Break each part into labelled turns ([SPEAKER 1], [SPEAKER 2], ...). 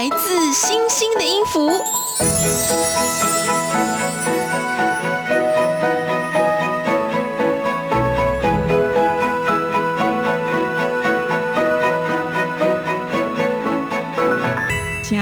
[SPEAKER 1] 来自星星的音符。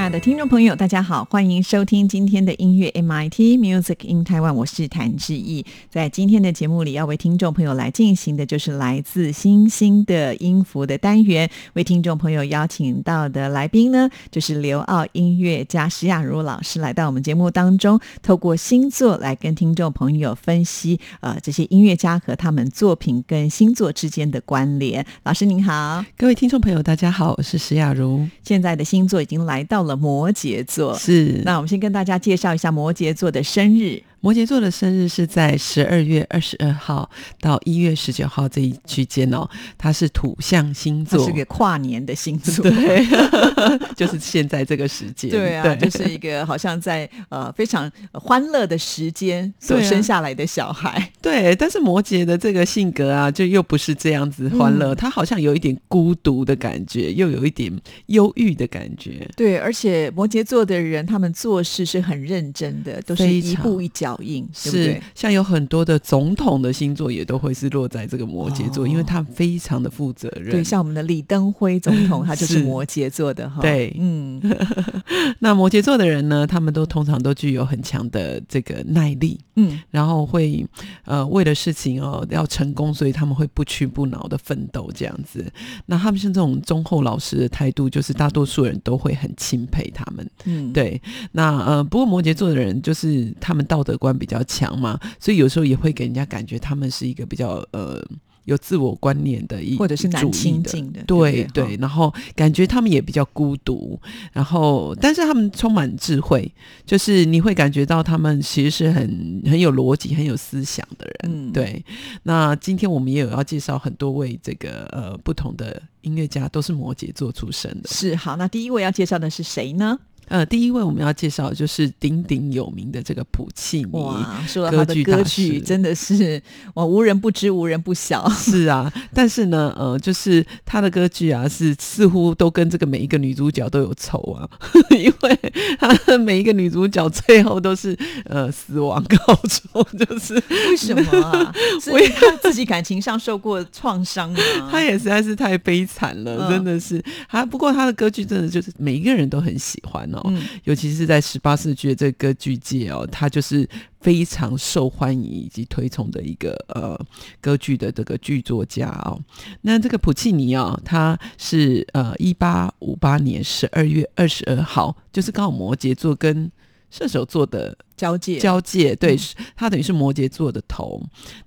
[SPEAKER 1] 爱的听众朋友，大家好，欢迎收听今天的音乐 MIT Music in Taiwan，我是谭志毅。在今天的节目里，要为听众朋友来进行的就是来自星星的音符的单元。为听众朋友邀请到的来宾呢，就是刘奥音乐家石雅茹老师来到我们节目当中，透过星座来跟听众朋友分析呃这些音乐家和他们作品跟星座之间的关联。老师您好，
[SPEAKER 2] 各位听众朋友，大家好，我是石雅茹。
[SPEAKER 1] 现在的星座已经来到了摩羯座，
[SPEAKER 2] 是
[SPEAKER 1] 那我们先跟大家介绍一下摩羯座的生日。
[SPEAKER 2] 摩羯座的生日是在十二月二十二号到一月十九号这一区间哦，它是土象星座，
[SPEAKER 1] 是个跨年的星座，
[SPEAKER 2] 对，就是现在这个时间，
[SPEAKER 1] 对啊，就是一个好像在呃非常欢乐的时间所生下来的小孩，
[SPEAKER 2] 对。但是摩羯的这个性格啊，就又不是这样子欢乐，他好像有一点孤独的感觉，又有一点忧郁的感觉，
[SPEAKER 1] 对。而且摩羯座的人，他们做事是很认真的，都是一步一脚。脚印
[SPEAKER 2] 是像有很多的总统的星座也都会是落在这个摩羯座，因为他非常的负责任。
[SPEAKER 1] 对，像我们的李登辉总统，他就是摩羯座的哈。
[SPEAKER 2] 对，嗯，那摩羯座的人呢，他们都通常都具有很强的这个耐力，嗯，然后会呃为了事情哦要成功，所以他们会不屈不挠的奋斗这样子。那他们像这种忠厚老实的态度，就是大多数人都会很钦佩他们。嗯，对。那呃，不过摩羯座的人就是他们道德。观比较强嘛，所以有时候也会给人家感觉他们是一个比较呃有自我观念的，一
[SPEAKER 1] 或者是难亲近的，
[SPEAKER 2] 对对。然后感觉他们也比较孤独，然后但是他们充满智慧，就是你会感觉到他们其实是很很有逻辑、很有思想的人。嗯，对。那今天我们也有要介绍很多位这个呃不同的音乐家，都是摩羯座出身的。
[SPEAKER 1] 是好，那第一位要介绍的是谁呢？
[SPEAKER 2] 呃，第一位我们要介绍就是鼎鼎有名的这个普契尼，
[SPEAKER 1] 哇，说他的歌曲真的是哇，无人不知，无人不晓。
[SPEAKER 2] 是啊，但是呢，呃，就是他的歌剧啊，是似乎都跟这个每一个女主角都有仇啊，因为他的每一个女主角最后都是呃死亡告终，就是
[SPEAKER 1] 为什么啊？因为他自己感情上受过创伤吗？
[SPEAKER 2] 他也实在是太悲惨了，真的是。他不过他的歌剧真的就是每一个人都很喜欢哦。嗯，尤其是在十八世纪的这个歌剧界哦，他就是非常受欢迎以及推崇的一个呃歌剧的这个剧作家哦。那这个普契尼啊，他是呃一八五八年十二月二十二号，就是刚好摩羯座跟。射手座的
[SPEAKER 1] 交界，
[SPEAKER 2] 交界，对，他等于是摩羯座的头。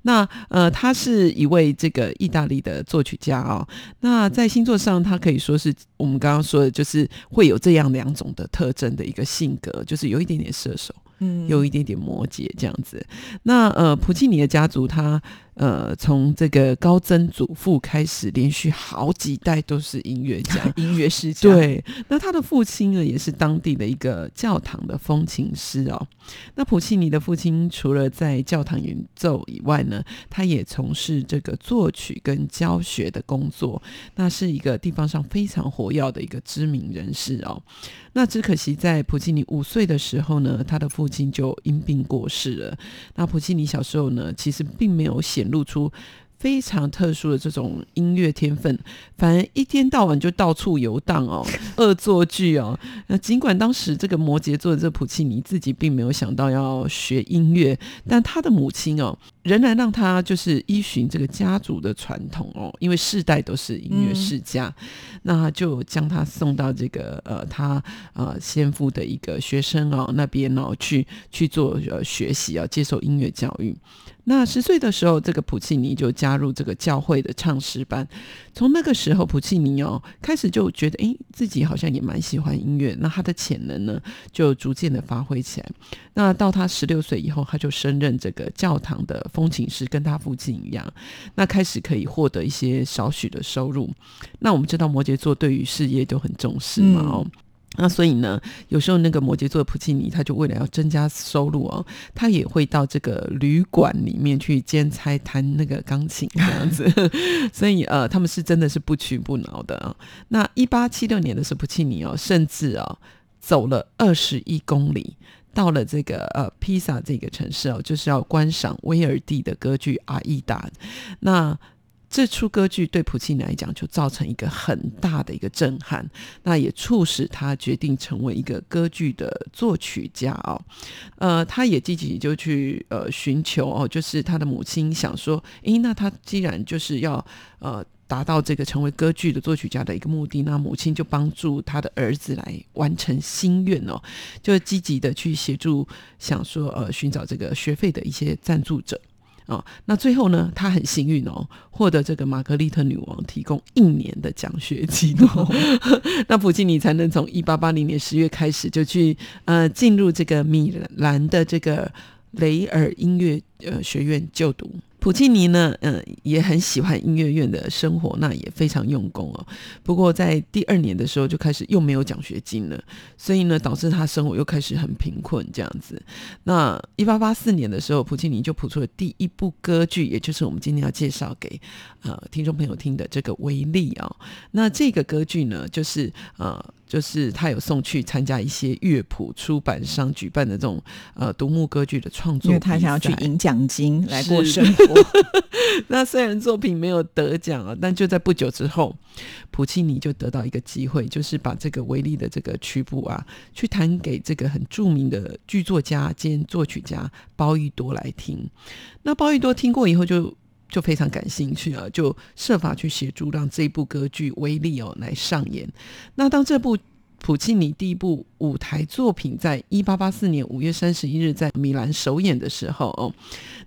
[SPEAKER 2] 那呃，他是一位这个意大利的作曲家哦。那在星座上，他可以说是我们刚刚说的，就是会有这样两种的特征的一个性格，就是有一点点射手。嗯，有一点点摩羯这样子。那呃，普契尼的家族，他呃，从这个高曾祖父开始，连续好几代都是音乐家、
[SPEAKER 1] 音乐世
[SPEAKER 2] 家。对，那他的父亲呢，也是当地的一个教堂的风琴师哦。那普契尼的父亲除了在教堂演奏以外呢，他也从事这个作曲跟教学的工作。那是一个地方上非常活跃的一个知名人士哦。那只可惜在普契尼五岁的时候呢，他的父亲就因病过世了。那普契尼小时候呢，其实并没有显露出非常特殊的这种音乐天分，反而一天到晚就到处游荡哦，恶作剧哦。那尽管当时这个摩羯座的这普契尼自己并没有想到要学音乐，但他的母亲哦，仍然让他就是依循这个家族的传统哦，因为世代都是音乐世家，那就将他送到这个呃他呃先父的一个学生哦那边哦去去做呃学习啊，接受音乐教育。那十岁的时候，这个普契尼就加入这个教会的唱诗班。从那个时候，普契尼哦开始就觉得，诶，自己好像也蛮喜欢音乐。那他的潜能呢，就逐渐的发挥起来。那到他十六岁以后，他就升任这个教堂的风琴师，跟他父亲一样。那开始可以获得一些少许的收入。那我们知道摩羯座对于事业都很重视嘛，哦。那所以呢，有时候那个摩羯座的普契尼，他就为了要增加收入哦，他也会到这个旅馆里面去兼差弹那个钢琴这样子。所以呃，他们是真的是不屈不挠的啊。那一八七六年的时候，普契尼哦，甚至哦走了二十一公里，到了这个呃披萨这个城市哦，就是要观赏威尔第的歌剧《阿依达》。那这出歌剧对普契尼来讲就造成一个很大的一个震撼，那也促使他决定成为一个歌剧的作曲家哦。呃，他也积极就去呃寻求哦，就是他的母亲想说，诶，那他既然就是要呃达到这个成为歌剧的作曲家的一个目的，那母亲就帮助他的儿子来完成心愿哦，就积极的去协助，想说呃寻找这个学费的一些赞助者。哦，那最后呢，他很幸运哦，获得这个玛格丽特女王提供一年的奖学金哦。那普契尼才能从一八八零年十月开始就去呃进入这个米兰的这个雷尔音乐呃学院就读。普契尼呢，嗯，也很喜欢音乐院的生活，那也非常用功哦。不过在第二年的时候就开始又没有奖学金了，所以呢，导致他生活又开始很贫困这样子。那一八八四年的时候，普契尼就谱出了第一部歌剧，也就是我们今天要介绍给呃听众朋友听的这个《维利》啊。那这个歌剧呢，就是呃。就是他有送去参加一些乐谱出版商举办的这种呃独幕歌剧的创作，
[SPEAKER 1] 因为他想要去赢奖金来过生 活。
[SPEAKER 2] 那虽然作品没有得奖啊，但就在不久之后，普契尼就得到一个机会，就是把这个维利的这个曲谱啊，去弹给这个很著名的剧作家兼作曲家包玉多来听。那包玉多听过以后就。就非常感兴趣啊，就设法去协助让这部歌剧《威力》哦来上演。那当这部。普契尼第一部舞台作品，在一八八四年五月三十一日在米兰首演的时候，哦，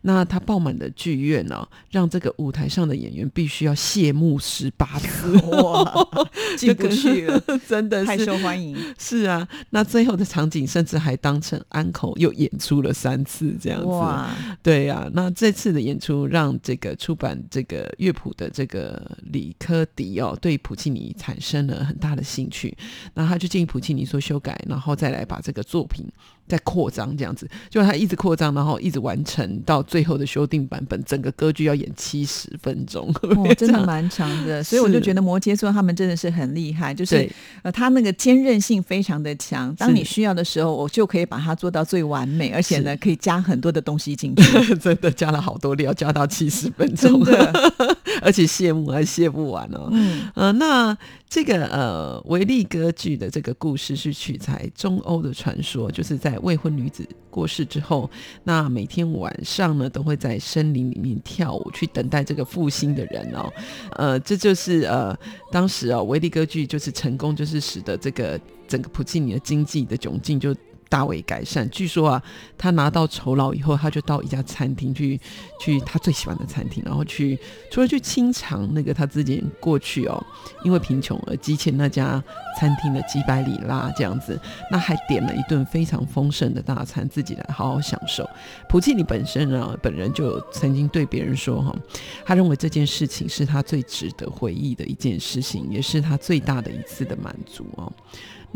[SPEAKER 2] 那他爆满的剧院呢，让这个舞台上的演员必须要谢幕十八次，
[SPEAKER 1] 哇，进不去了，
[SPEAKER 2] 真的是
[SPEAKER 1] 太受欢迎。
[SPEAKER 2] 是啊，那最后的场景甚至还当成安口又演出了三次，这样子。哇，对呀，那这次的演出让这个出版这个乐谱的这个李科迪哦，对普契尼产生了很大的兴趣，那他。就建议普契尼说修改，然后再来把这个作品。再扩张这样子，就他一直扩张，然后一直完成到最后的修订版本，整个歌剧要演七十分钟，
[SPEAKER 1] 真的蛮长的。所以我就觉得摩羯座他们真的是很厉害，就是呃，他那个坚韧性非常的强。当你需要的时候，我就可以把它做到最完美，而且呢，可以加很多的东西进去。
[SPEAKER 2] 真的加了好多料，加到七十分钟，而且谢幕还谢不完哦。嗯，呃，那这个呃维利歌剧的这个故事是取材中欧的传说，就是在。未婚女子过世之后，那每天晚上呢，都会在森林里面跳舞，去等待这个复兴的人哦。呃，这就是呃，当时啊，维利歌剧就是成功，就是使得这个整个普契尼的经济的窘境就。大为改善。据说啊，他拿到酬劳以后，他就到一家餐厅去，去他最喜欢的餐厅，然后去除了去清偿那个他自己过去哦，因为贫穷而积欠那家餐厅的几百里拉这样子，那还点了一顿非常丰盛的大餐，自己来好好享受。普契尼本身啊，本人就曾经对别人说哈，他认为这件事情是他最值得回忆的一件事情，也是他最大的一次的满足哦。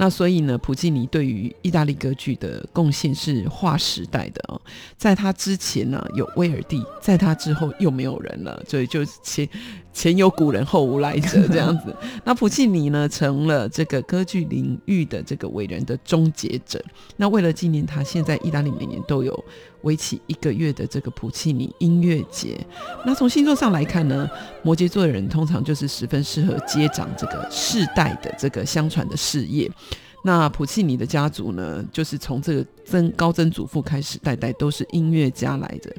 [SPEAKER 2] 那所以呢，普契尼对于意大利歌剧的贡献是划时代的哦。在他之前呢，有威尔第；在他之后又没有人了，所以就前前有古人后无来者 这样子。那普契尼呢，成了这个歌剧领域的这个伟人的终结者。那为了纪念他，现在意大利每年都有为期一个月的这个普契尼音乐节。那从星座上来看呢，摩羯座的人通常就是十分适合接掌这个世代的这个相传的事业。那普契尼的家族呢，就是从这个曾高曾祖父开始，代代都是音乐家来的。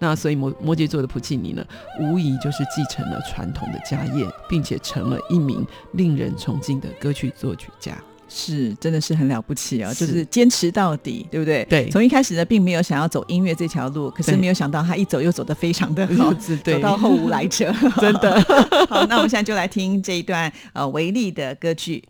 [SPEAKER 2] 那所以摩摩羯座的普契尼呢，无疑就是继承了传统的家业，并且成了一名令人崇敬的歌曲作曲家。
[SPEAKER 1] 是，真的是很了不起啊！就是坚持到底，对不对？
[SPEAKER 2] 对。
[SPEAKER 1] 从一开始呢，并没有想要走音乐这条路，可是没有想到他一走又走得非常的好，走到后无来者，
[SPEAKER 2] 真的。
[SPEAKER 1] 好，那我们现在就来听这一段呃维利的歌剧。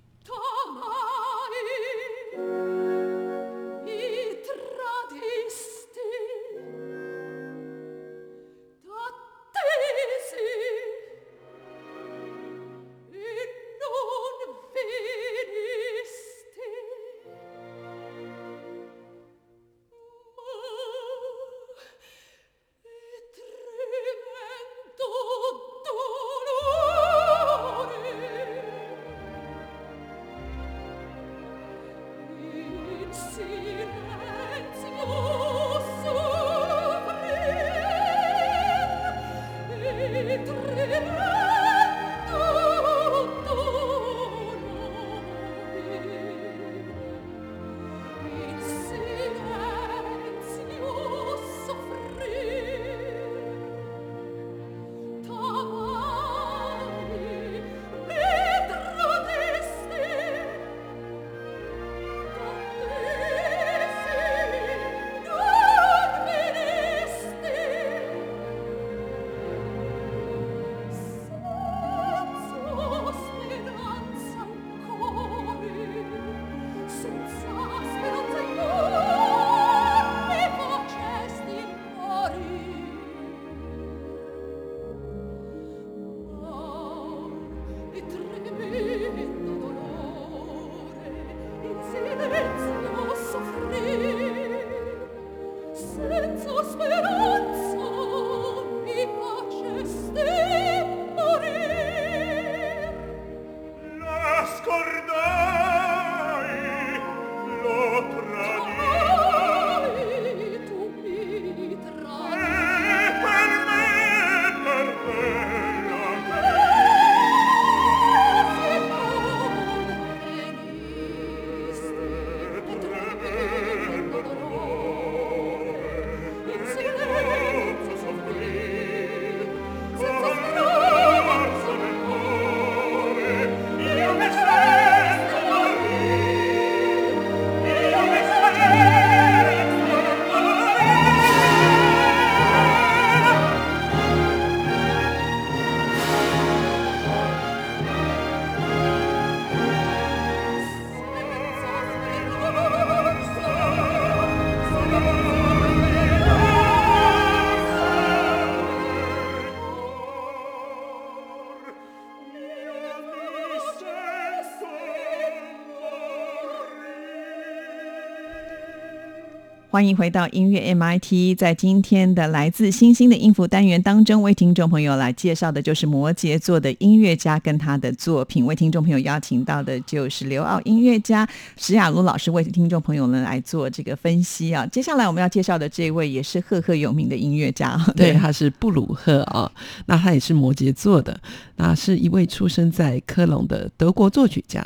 [SPEAKER 1] 欢迎回到音乐 MIT，在今天的来自星星的音符单元当中，为听众朋友来介绍的就是摩羯座的音乐家跟他的作品。为听众朋友邀请到的就是刘奥音乐家史雅茹老师，为听众朋友们来做这个分析啊。接下来我们要介绍的这位也是赫赫有名的音乐家，
[SPEAKER 2] 对，他是布鲁赫啊。那他也是摩羯座的，那是一位出生在科隆的德国作曲家。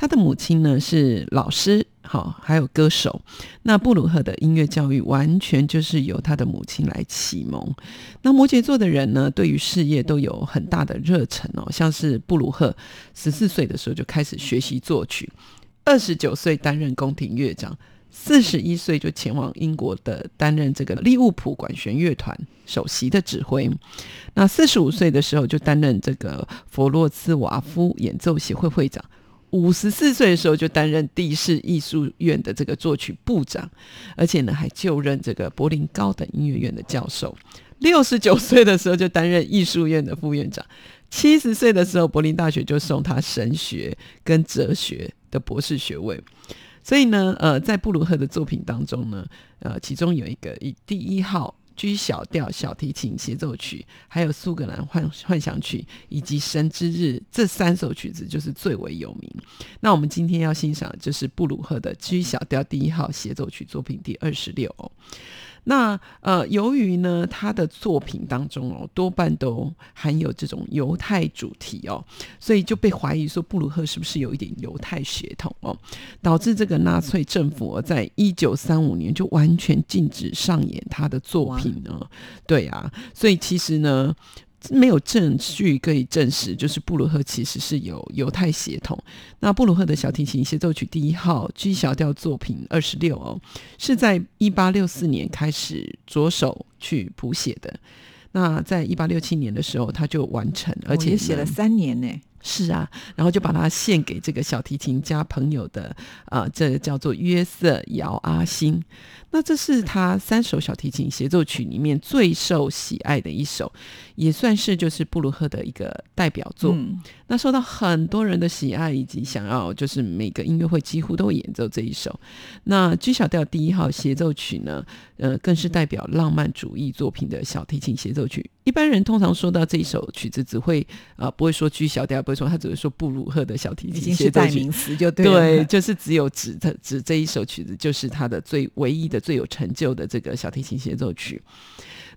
[SPEAKER 2] 他的母亲呢是老师，好，还有歌手。那布鲁赫的音乐教育完全就是由他的母亲来启蒙。那摩羯座的人呢，对于事业都有很大的热忱哦。像是布鲁赫十四岁的时候就开始学习作曲，二十九岁担任宫廷乐长，四十一岁就前往英国的担任这个利物浦管弦乐团首席的指挥。那四十五岁的时候就担任这个弗洛兹瓦夫演奏协会会长。五十四岁的时候就担任地市艺术院的这个作曲部长，而且呢还就任这个柏林高等音乐院的教授。六十九岁的时候就担任艺术院的副院长。七十岁的时候，柏林大学就送他神学跟哲学的博士学位。所以呢，呃，在布鲁赫的作品当中呢，呃，其中有一个以第一号。G 小调小提琴协奏曲，还有苏格兰幻幻想曲，以及神之日这三首曲子就是最为有名。那我们今天要欣赏就是布鲁赫的 G 小调第一号协奏曲作品第二十六。那呃，由于呢，他的作品当中哦，多半都含有这种犹太主题哦，所以就被怀疑说布鲁赫是不是有一点犹太血统哦，导致这个纳粹政府在一九三五年就完全禁止上演他的作品呢。对啊，所以其实呢。没有证据可以证实，就是布鲁赫其实是有犹太血统。那布鲁赫的小提琴协奏曲第一号 G 小调作品二十六哦，是在一八六四年开始着手去谱写的。那在一八六七年的时候，他就完成，而且
[SPEAKER 1] 写了三年呢。
[SPEAKER 2] 是啊，然后就把它献给这个小提琴家朋友的啊，这叫做约瑟姚阿星。那这是他三首小提琴协奏曲里面最受喜爱的一首，也算是就是布鲁赫的一个代表作。那受到很多人的喜爱，以及想要就是每个音乐会几乎都会演奏这一首。那 G 小调第一号协奏曲呢，呃，更是代表浪漫主义作品的小提琴协奏曲。一般人通常说到这一首曲子，只会啊不会说 G 小调，不会说他只会说布鲁赫的小提琴协奏曲。
[SPEAKER 1] 名词就对，
[SPEAKER 2] 对，就是只有指的指这一首曲子，就是他的最唯一的。最有成就的这个小提琴协奏曲。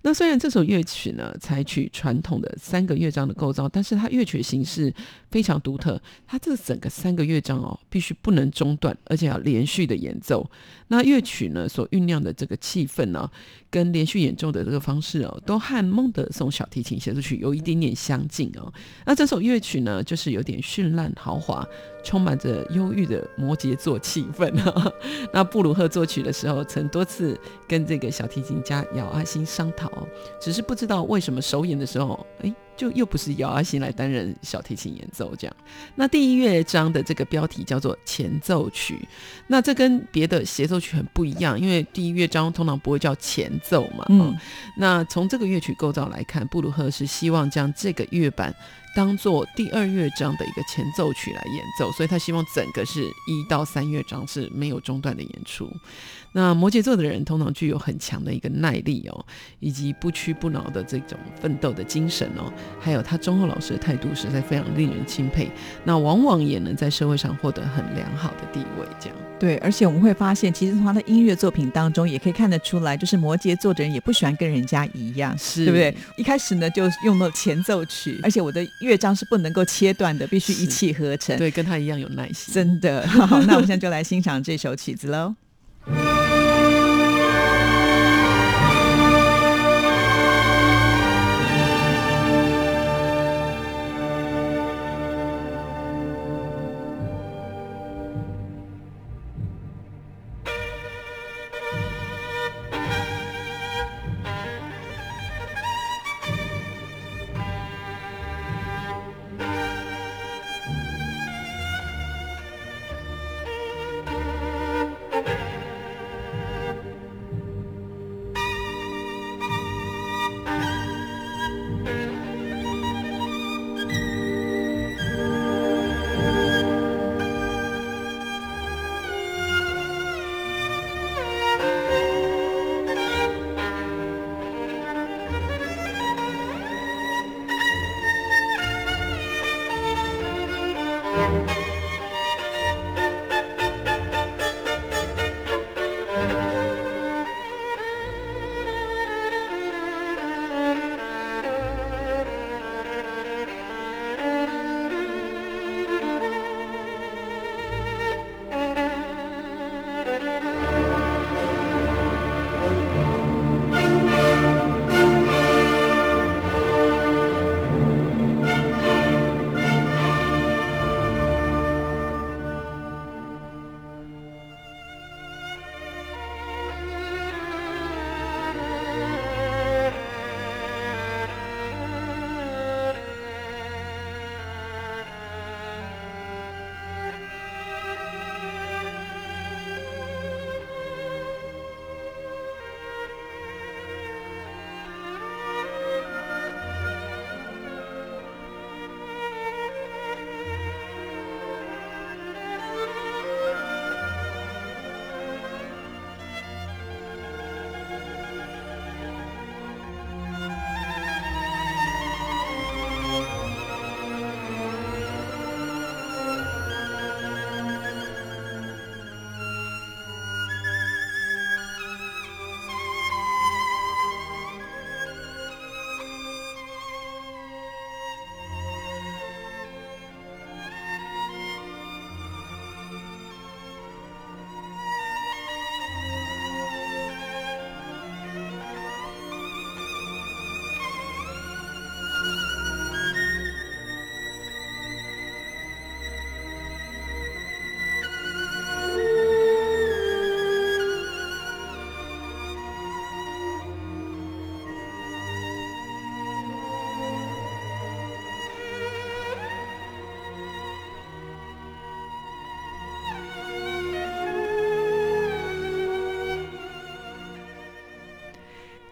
[SPEAKER 2] 那虽然这首乐曲呢采取传统的三个乐章的构造，但是它乐曲形式非常独特。它这整个三个乐章哦，必须不能中断，而且要连续的演奏。那乐曲呢所酝酿的这个气氛呢，跟连续演奏的这个方式哦，都和孟德松小提琴协奏曲有一点点相近哦。那这首乐曲呢，就是有点绚烂豪华。充满着忧郁的摩羯座气氛。那布鲁赫作曲的时候，曾多次跟这个小提琴家姚阿星商讨，只是不知道为什么首演的时候，诶，就又不是姚阿星来担任小提琴演奏这样。那第一乐章的这个标题叫做前奏曲，那这跟别的协奏曲很不一样，因为第一乐章通常不会叫前奏嘛。嗯。那从这个乐曲构造来看，布鲁赫是希望将这个乐版。当做第二乐章的一个前奏曲来演奏，所以他希望整个是一到三乐章是没有中断的演出。那摩羯座的人通常具有很强的一个耐力哦，以及不屈不挠的这种奋斗的精神哦，还有他忠厚老实的态度，实在非常令人钦佩。那往往也能在社会上获得很良好的地位。这样
[SPEAKER 1] 对，而且我们会发现，其实从他的音乐作品当中也可以看得出来，就是摩羯座的人也不喜欢跟人家一样，
[SPEAKER 2] 是
[SPEAKER 1] 对不对？一开始呢就用了前奏曲，而且我的乐章是不能够切断的，必须一气呵成。
[SPEAKER 2] 对，跟他一样有耐心。
[SPEAKER 1] 真的。好，那我们现在就来欣赏这首曲子喽。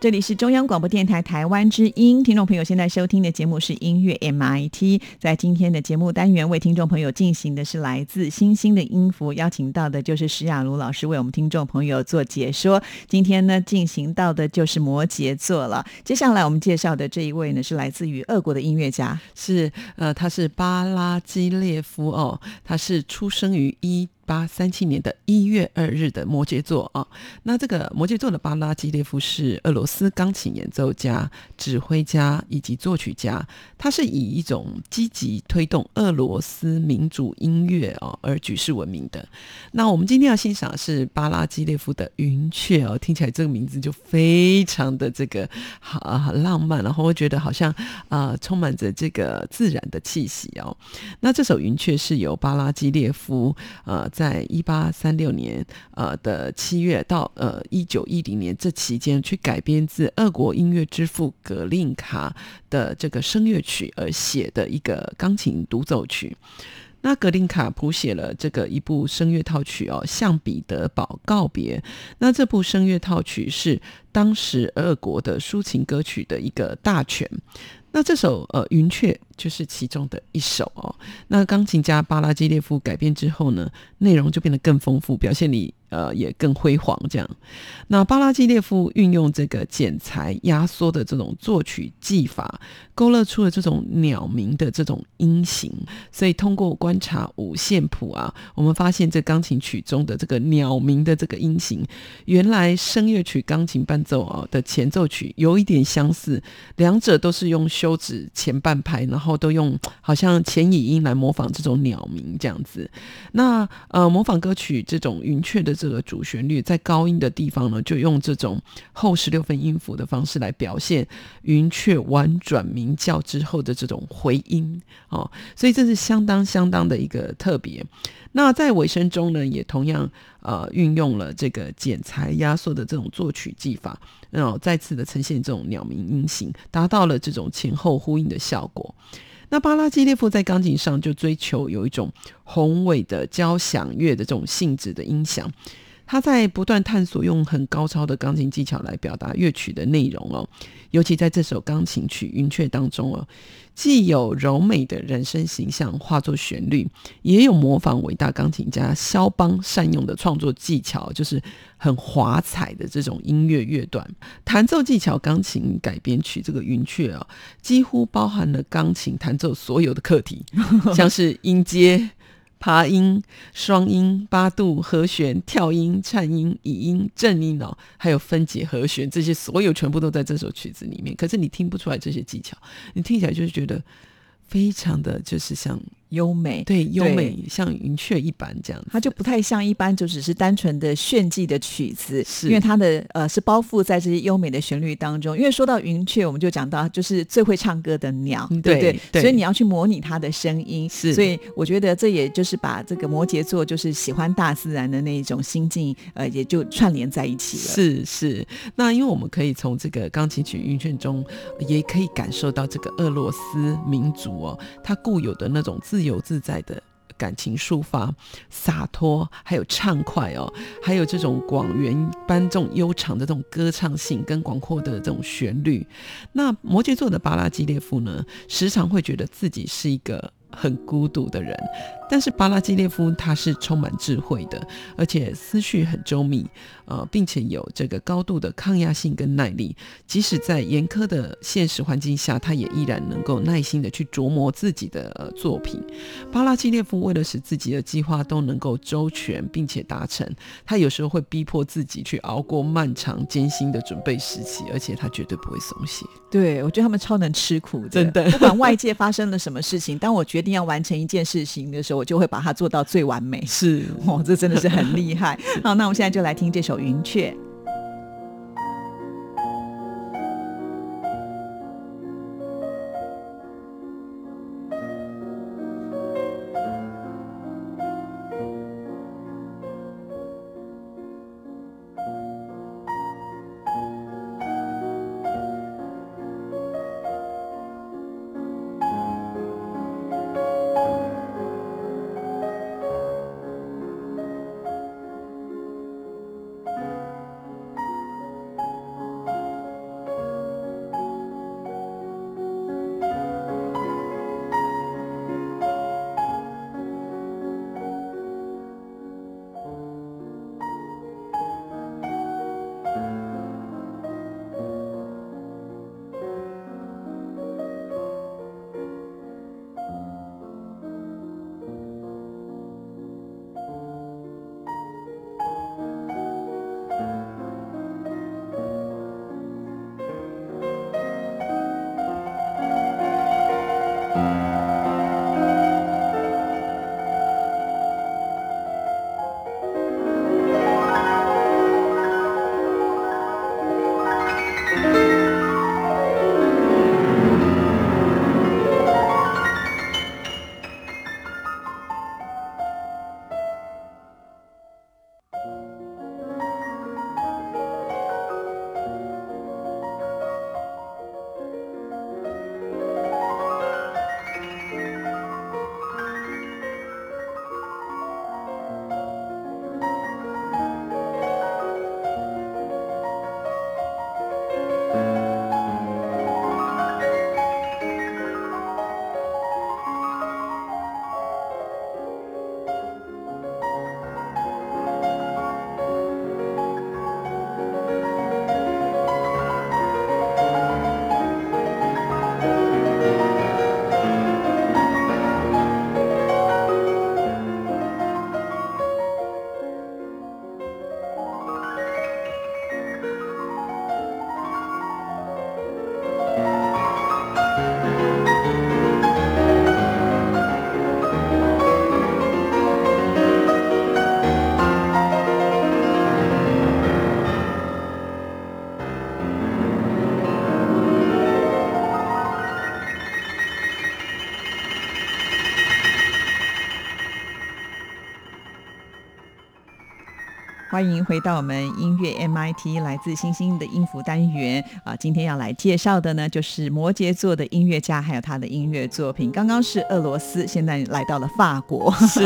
[SPEAKER 1] 这里是中央广播电台台湾之音，听众朋友现在收听的节目是音乐 MIT。在今天的节目单元，为听众朋友进行的是来自星星的音符，邀请到的就是石雅茹老师为我们听众朋友做解说。今天呢，进行到的就是摩羯座了。接下来我们介绍的这一位呢，是来自于俄国的音乐家，
[SPEAKER 2] 是呃，他是巴拉基列夫哦，他是出生于一。八三七年的一月二日的摩羯座啊，那这个摩羯座的巴拉基列夫是俄罗斯钢琴演奏家、指挥家以及作曲家，他是以一种积极推动俄罗斯民主音乐啊而举世闻名的。那我们今天要欣赏的是巴拉基列夫的《云雀》哦，听起来这个名字就非常的这个好很浪漫，然后会觉得好像啊充满着这个自然的气息哦。那这首《云雀》是由巴拉基列夫呃。在一八三六年呃的七月到呃一九一零年这期间，去改编自俄国音乐之父格林卡的这个声乐曲而写的一个钢琴独奏曲。那格林卡谱写了这个一部声乐套曲哦，向彼得堡告别。那这部声乐套曲是当时俄国的抒情歌曲的一个大全。那这首呃云雀就是其中的一首哦。那钢琴家巴拉基列夫改编之后呢，内容就变得更丰富，表现力。呃，也更辉煌这样。那巴拉基列夫运用这个剪裁压缩的这种作曲技法，勾勒出了这种鸟鸣的这种音型。所以通过观察五线谱啊，我们发现这钢琴曲中的这个鸟鸣的这个音型，原来声乐曲钢琴伴奏啊的前奏曲有一点相似，两者都是用休止前半拍，然后都用好像前倚音来模仿这种鸟鸣这样子。那呃，模仿歌曲这种云雀的。这个主旋律在高音的地方呢，就用这种后十六分音符的方式来表现云雀婉转鸣叫之后的这种回音哦，所以这是相当相当的一个特别。那在尾声中呢，也同样呃运用了这个剪裁压缩的这种作曲技法，然后再次的呈现这种鸟鸣音型，达到了这种前后呼应的效果。那巴拉基列夫在钢琴上就追求有一种宏伟的交响乐的这种性质的音响，他在不断探索用很高超的钢琴技巧来表达乐曲的内容哦，尤其在这首钢琴曲《云雀》当中哦。既有柔美的人生形象化作旋律，也有模仿伟大钢琴家肖邦善用的创作技巧，就是很华彩的这种音乐乐段。弹奏技巧钢琴改编曲这个云雀啊，几乎包含了钢琴弹奏所有的课题，像是音阶。爬音、双音、八度、和弦、跳音、颤音、倚音、正音哦，还有分解和弦，这些所有全部都在这首曲子里面。可是你听不出来这些技巧，你听起来就是觉得非常的就是像。
[SPEAKER 1] 优美，
[SPEAKER 2] 对，优美像云雀一般这样，
[SPEAKER 1] 它就不太像一般就只是单纯的炫技的曲子，
[SPEAKER 2] 是
[SPEAKER 1] 因为它的呃是包覆在这些优美的旋律当中。因为说到云雀，我们就讲到就是最会唱歌的鸟，对？所以你要去模拟它的声音，
[SPEAKER 2] 是。
[SPEAKER 1] 所以我觉得这也就是把这个摩羯座就是喜欢大自然的那一种心境，呃，也就串联在一起了。
[SPEAKER 2] 是是。那因为我们可以从这个钢琴曲云雀中，也可以感受到这个俄罗斯民族哦，它固有的那种自。自由自在的感情抒发、洒脱，还有畅快哦，还有这种广元般这种悠长的这种歌唱性跟广阔的这种旋律。那摩羯座的巴拉基列夫呢，时常会觉得自己是一个。很孤独的人，但是巴拉基列夫他是充满智慧的，而且思绪很周密，呃，并且有这个高度的抗压性跟耐力。即使在严苛的现实环境下，他也依然能够耐心的去琢磨自己的作品。巴拉基列夫为了使自己的计划都能够周全并且达成，他有时候会逼迫自己去熬过漫长艰辛的准备时期，而且他绝对不会松懈。
[SPEAKER 1] 对，我觉得他们超能吃苦，
[SPEAKER 2] 真的，
[SPEAKER 1] 不管外界发生了什么事情，当我决定要完成一件事情的时候，我就会把它做到最完美。
[SPEAKER 2] 是，
[SPEAKER 1] 哦，这真的是很厉害。好，那我们现在就来听这首《云雀》。欢迎回到我们音乐 MIT 来自星星的音符单元啊！今天要来介绍的呢，就是摩羯座的音乐家，还有他的音乐作品。刚刚是俄罗斯，现在来到了法国。
[SPEAKER 2] 是，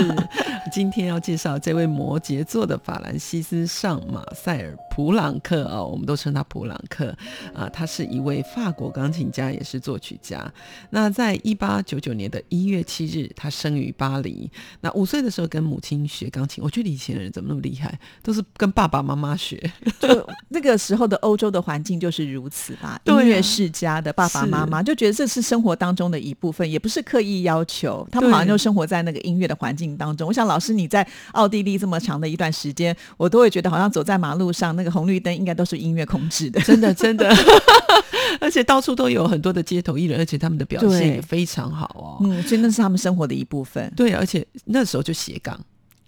[SPEAKER 2] 今天要介绍这位摩羯座的法兰西斯上马塞尔普朗克啊，我们都称他普朗克啊，他是一位法国钢琴家，也是作曲家。那在一八九九年的一月七日，他生于巴黎。那五岁的时候跟母亲学钢琴，我觉得以前的人怎么那么厉害，都是跟爸爸妈妈学，
[SPEAKER 1] 就那个时候的欧洲的环境就是如此吧。音乐世家的爸爸妈妈就觉得这是生活当中的一部分，也不是刻意要求，他们好像就生活在那个音乐的环境当中。我想老师你在奥地利这么长的一段时间，我都会觉得好像走在马路上，那个红绿灯应该都是音乐控制的，
[SPEAKER 2] 真的真的，而且到处都有很多的街头艺人，而且他们的表现也非常好哦。
[SPEAKER 1] 嗯，所以那是他们生活的一部分。
[SPEAKER 2] 对，而且那时候就斜杠。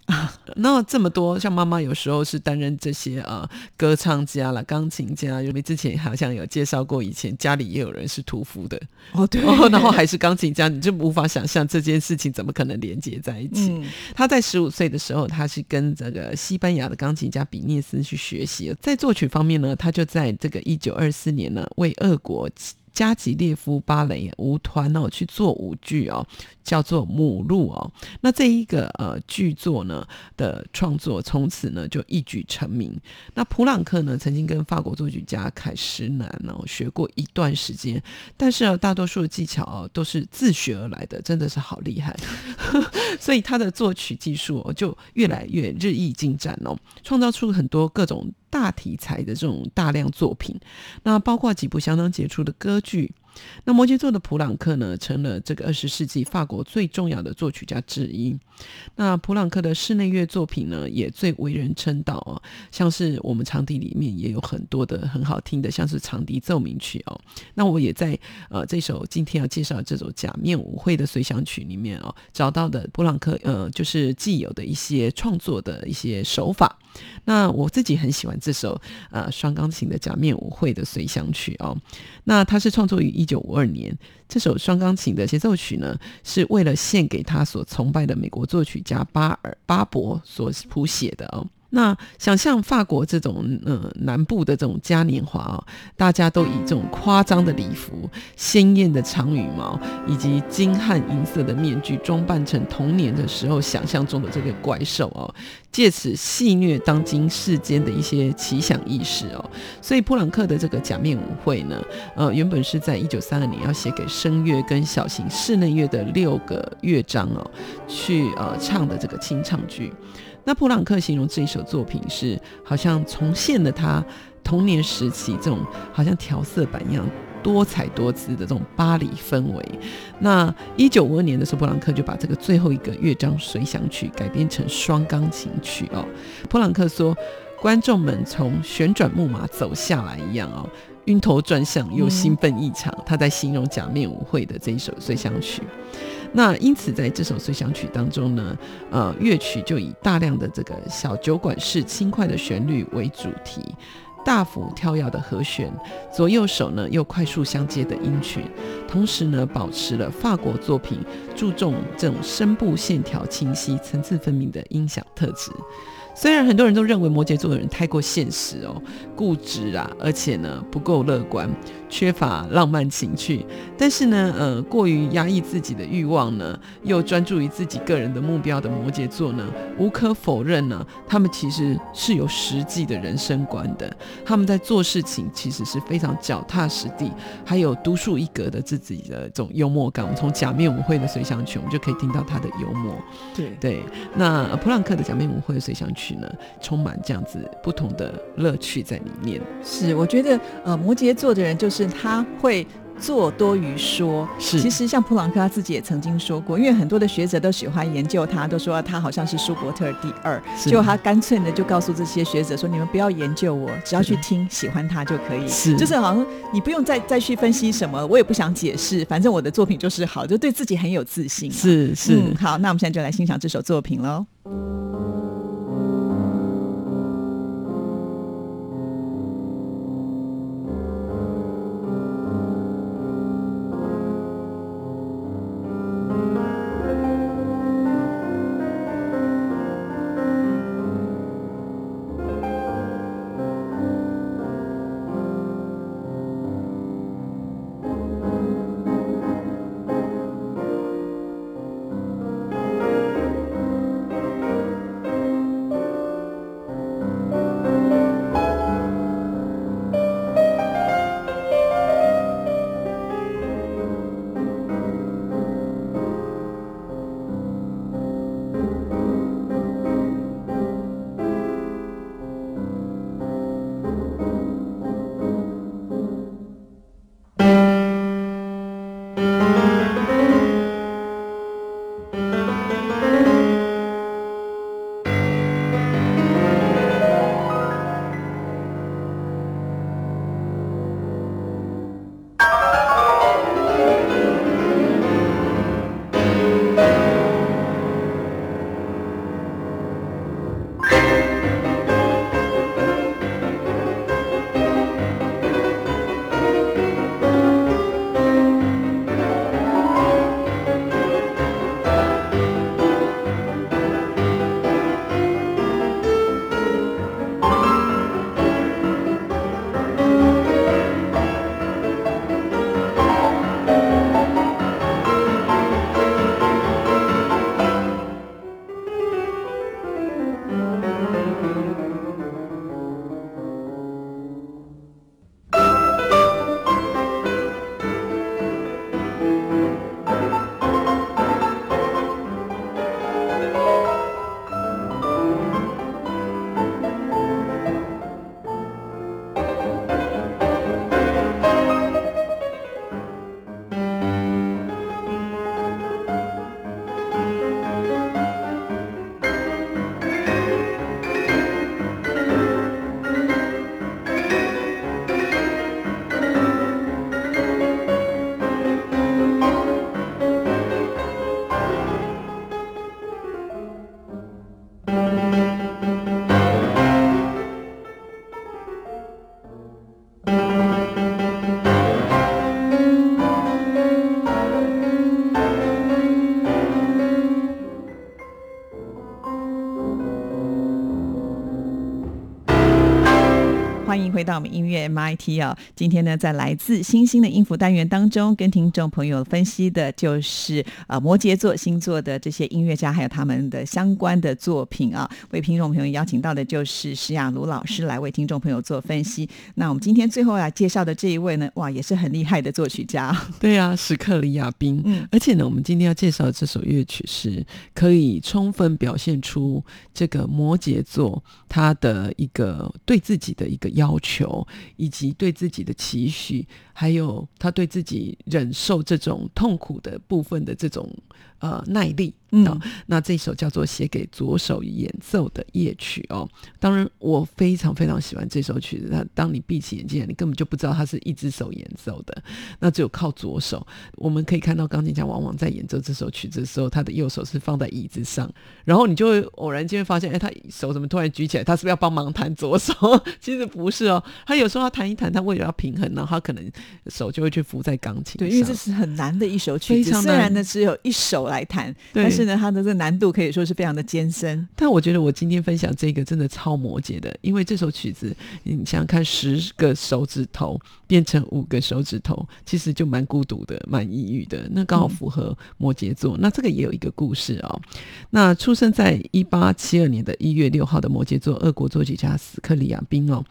[SPEAKER 2] 那这么多，像妈妈有时候是担任这些啊歌唱家了、钢琴家，因为之前好像有介绍过，以前家里也有人是屠夫的
[SPEAKER 1] 哦，对，
[SPEAKER 2] 然后还是钢琴家，你就无法想象这件事情怎么可能连接在一起。他在十五岁的时候，他是跟这个西班牙的钢琴家比涅斯去学习，在作曲方面呢，他就在这个一九二四年呢为俄国。加吉列夫芭蕾舞团哦去做舞剧哦，叫做《母鹿》哦。那这一个呃剧作呢的创作，从此呢就一举成名。那普朗克呢曾经跟法国作曲家凯什南哦学过一段时间，但是啊大多数的技巧哦都是自学而来的，真的是好厉害。所以他的作曲技术哦就越来越日益进展哦，创造出很多各种。大题材的这种大量作品，那包括几部相当杰出的歌剧。那摩羯座的普朗克呢，成了这个二十世纪法国最重要的作曲家之一。那普朗克的室内乐作品呢，也最为人称道啊，像是我们长笛里面也有很多的很好听的，像是长笛奏鸣曲哦。那我也在呃这首今天要介绍这首假面舞会的随想曲里面哦，找到的普朗克呃就是既有的一些创作的一些手法。那我自己很喜欢这首呃双钢琴的假面舞会的随想曲哦。那它是创作于一九五二年，这首双钢琴的协奏曲呢，是为了献给他所崇拜的美国作曲家巴尔巴伯所谱写的哦。那想象法国这种呃南部的这种嘉年华啊，大家都以这种夸张的礼服、鲜艳的长羽毛以及金汉银色的面具，装扮成童年的时候想象中的这个怪兽哦，借此戏谑当今世间的一些奇想意识哦。所以普朗克的这个假面舞会呢，呃，原本是在一九三二年要写给声乐跟小型室内乐的六个乐章哦，去呃唱的这个清唱剧。那普朗克形容这一首作品是，好像重现了他童年时期这种好像调色板一样多彩多姿的这种巴黎氛围。那一九五二年的时候，普朗克就把这个最后一个乐章随想曲改编成双钢琴曲哦。普朗克说，观众们从旋转木马走下来一样哦，晕头转向又兴奋异常。他在形容假面舞会的这一首随想曲。那因此，在这首随想曲当中呢，呃，乐曲就以大量的这个小酒馆式轻快的旋律为主题，大幅跳跃的和弦，左右手呢又快速相接的音群，同时呢，保持了法国作品注重这种声部线条清晰、层次分明的音响特质。虽然很多人都认为摩羯座的人太过现实哦，固执啊，而且呢不够乐观。缺乏浪漫情趣，但是呢，呃，过于压抑自己的欲望呢，又专注于自己个人的目标的摩羯座呢，无可否认呢，他们其实是有实际的人生观的。他们在做事情其实是非常脚踏实地，还有独树一格的自己的这种幽默感。我们从假面舞会的随想曲，我们就可以听到他的幽默。
[SPEAKER 1] 对
[SPEAKER 2] 对，那普朗克的假面舞会的随想曲呢，充满这样子不同的乐趣在里面。
[SPEAKER 1] 是，我觉得呃，摩羯座的人就是。是他会做多于说，
[SPEAKER 2] 是。
[SPEAKER 1] 其实像普朗克他自己也曾经说过，因为很多的学者都喜欢研究他，都说他好像是舒伯特第二，结果他干脆呢就告诉这些学者说：你们不要研究我，只要去听喜欢他就可以，
[SPEAKER 2] 是。
[SPEAKER 1] 就是好像你不用再再去分析什么，我也不想解释，反正我的作品就是好，就对自己很有自信。
[SPEAKER 2] 是是，
[SPEAKER 1] 好，那我们现在就来欣赏这首作品喽。到我们音乐 MIT 啊，今天呢，在来自星星的音符单元当中，跟听众朋友分析的就是呃摩羯座星座的这些音乐家，还有他们的相关的作品啊。为听众朋友邀请到的就是史雅卢老师来为听众朋友做分析。那我们今天最后来介绍的这一位呢，哇，也是很厉害的作曲家。
[SPEAKER 2] 对啊，史克里亚宾。嗯，而且呢，我们今天要介绍的这首乐曲是可以充分表现出这个摩羯座他的一个对自己的一个要求，求以及对自己的期许，还有他对自己忍受这种痛苦的部分的这种呃耐力。嗯，那这首叫做写给左手演奏的夜曲哦。当然，我非常非常喜欢这首曲子。那当你闭起眼睛，你根本就不知道它是一只手演奏的，那只有靠左手。我们可以看到钢琴家往往在演奏这首曲子的时候，他的右手是放在椅子上，然后你就会偶然间发现，哎，他手怎么突然举起来？他是不是要帮忙弹左手？其实不是哦，他有时候要弹一弹，他为了要平衡，然后他可能手就会去扶在钢琴。
[SPEAKER 1] 对，因为这是很难的一首曲子，虽然呢只有一手来弹，但是呢，它的这个难度可以说是非常的艰深。
[SPEAKER 2] 但我觉得我今天分享这个真的超摩羯的，因为这首曲子，你想想看，十个手指头变成五个手指头，其实就蛮孤独的，蛮抑郁的。那刚好符合摩羯座。那这个也有一个故事哦。那出生在一八七二年的一月六号的摩羯座，俄国作曲家斯克里亚宾哦，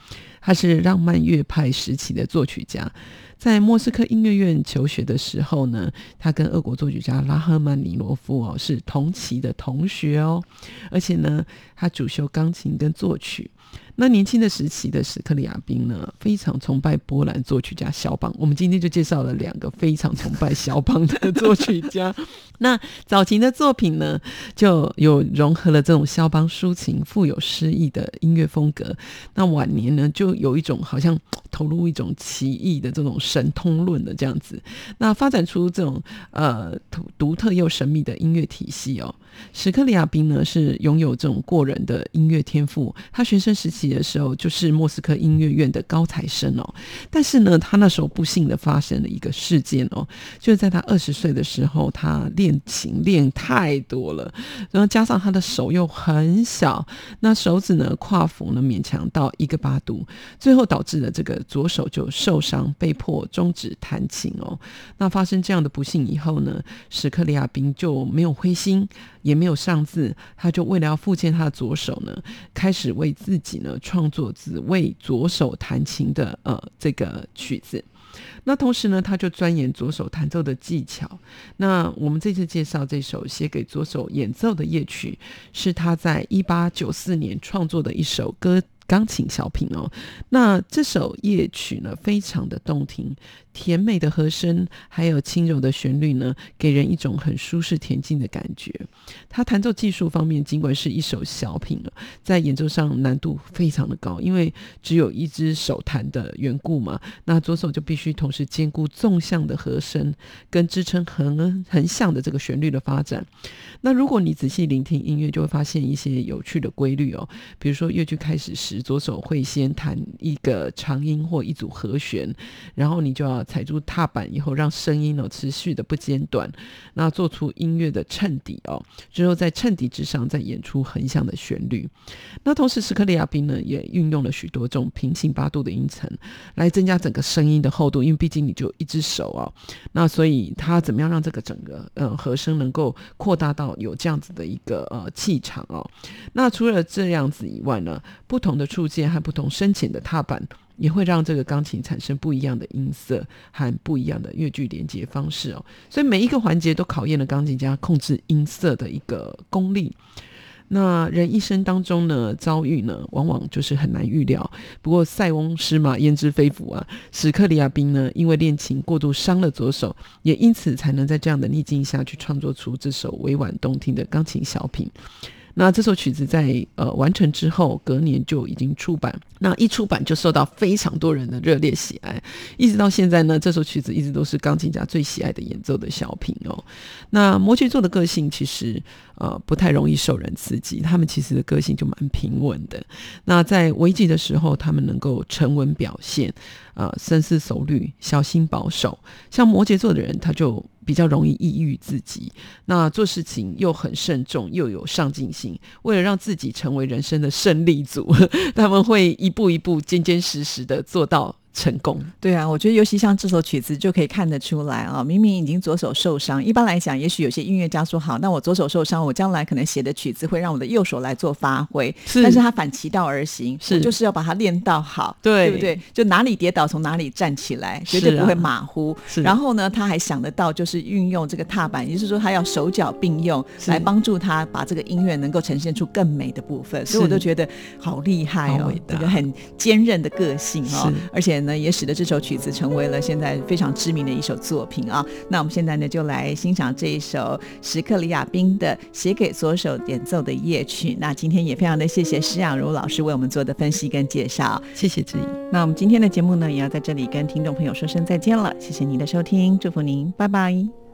[SPEAKER 2] 他是浪漫乐派时期的作曲家。在莫斯科音乐院求学的时候呢，他跟俄国作曲家拉赫曼尼罗夫哦是同期的同学哦，而且呢，他主修钢琴跟作曲。那年轻的时期的史克里亚宾呢，非常崇拜波兰作曲家肖邦。我们今天就介绍了两个非常崇拜肖邦的作曲家。那早期的作品呢，就有融合了这种肖邦抒情、富有诗意的音乐风格。那晚年呢，就有一种好像投入一种奇异的这种神通论的这样子。那发展出这种呃独特又神秘的音乐体系哦。史克里亚宾呢，是拥有这种过人的音乐天赋。他学生时期的时候，就是莫斯科音乐院的高材生哦。但是呢，他那时候不幸的发生了一个事件哦，就是在他二十岁的时候，他练琴练太多了，然后加上他的手又很小，那手指呢跨幅呢勉强到一个八度，最后导致了这个左手就受伤，被迫终止弹琴哦。那发生这样的不幸以后呢，史克里亚宾就没有灰心。也没有上字，他就为了要复健他的左手呢，开始为自己呢创作只为左手弹琴的呃这个曲子。那同时呢，他就钻研左手弹奏的技巧。那我们这次介绍这首写给左手演奏的夜曲，是他在一八九四年创作的一首歌。钢琴小品哦，那这首夜曲呢，非常的动听，甜美的和声，还有轻柔的旋律呢，给人一种很舒适恬静的感觉。他弹奏技术方面，尽管是一首小品了，在演奏上难度非常的高，因为只有一只手弹的缘故嘛。那左手就必须同时兼顾纵向的和声跟支撑横横向的这个旋律的发展。那如果你仔细聆听音乐，就会发现一些有趣的规律哦，比如说乐句开始时。左手会先弹一个长音或一组和弦，然后你就要踩住踏板，以后让声音呢持续的不间断，那做出音乐的衬底哦。之后在衬底之上再演出横向的旋律。那同时，斯克里亚宾呢也运用了许多这种平行八度的音层，来增加整个声音的厚度。因为毕竟你就一只手哦，那所以他怎么样让这个整个呃和声能够扩大到有这样子的一个呃气场哦？那除了这样子以外呢，不同的。触键和不同深浅的踏板，也会让这个钢琴产生不一样的音色和不一样的乐句连接方式哦。所以每一个环节都考验了钢琴家控制音色的一个功力。那人一生当中呢，遭遇呢，往往就是很难预料。不过塞翁失马焉知非福啊，史克里亚宾呢，因为练琴过度伤了左手，也因此才能在这样的逆境下去创作出这首委婉动听的钢琴小品。那这首曲子在呃完成之后，隔年就已经出版。那一出版就受到非常多人的热烈喜爱，一直到现在呢，这首曲子一直都是钢琴家最喜爱的演奏的小品哦。那摩羯座的个性其实呃不太容易受人刺激，他们其实的个性就蛮平稳的。那在危急的时候，他们能够沉稳表现，呃深思熟虑，小心保守。像摩羯座的人，他就。比较容易抑郁自己。那做事情又很慎重，又有上进心，为了让自己成为人生的胜利组，他们会一步一步、坚坚实实的做到。成功，
[SPEAKER 1] 对啊，我觉得尤其像这首曲子就可以看得出来啊，明明已经左手受伤，一般来讲，也许有些音乐家说好，那我左手受伤，我将来可能写的曲子会让我的右手来做发挥，是，但是他反其道而行，是，就是要把它练到好，对，对不对？就哪里跌倒从哪里站起来，绝对不会马虎。然后呢，他还想得到就是运用这个踏板，也就是说他要手脚并用来帮助他把这个音乐能够呈现出更美的部分，所以我就觉得好厉害哦，这个很坚韧的个性哦，而且。那也使得这首曲子成为了现在非常知名的一首作品啊。那我们现在呢，就来欣赏这一首史克里亚宾的写给左手演奏的夜曲。那今天也非常的谢谢施雅茹老师为我们做的分析跟介绍，
[SPEAKER 2] 谢谢志怡。
[SPEAKER 1] 那我们今天的节目呢，也要在这里跟听众朋友说声再见了。谢谢您的收听，祝福您，拜拜。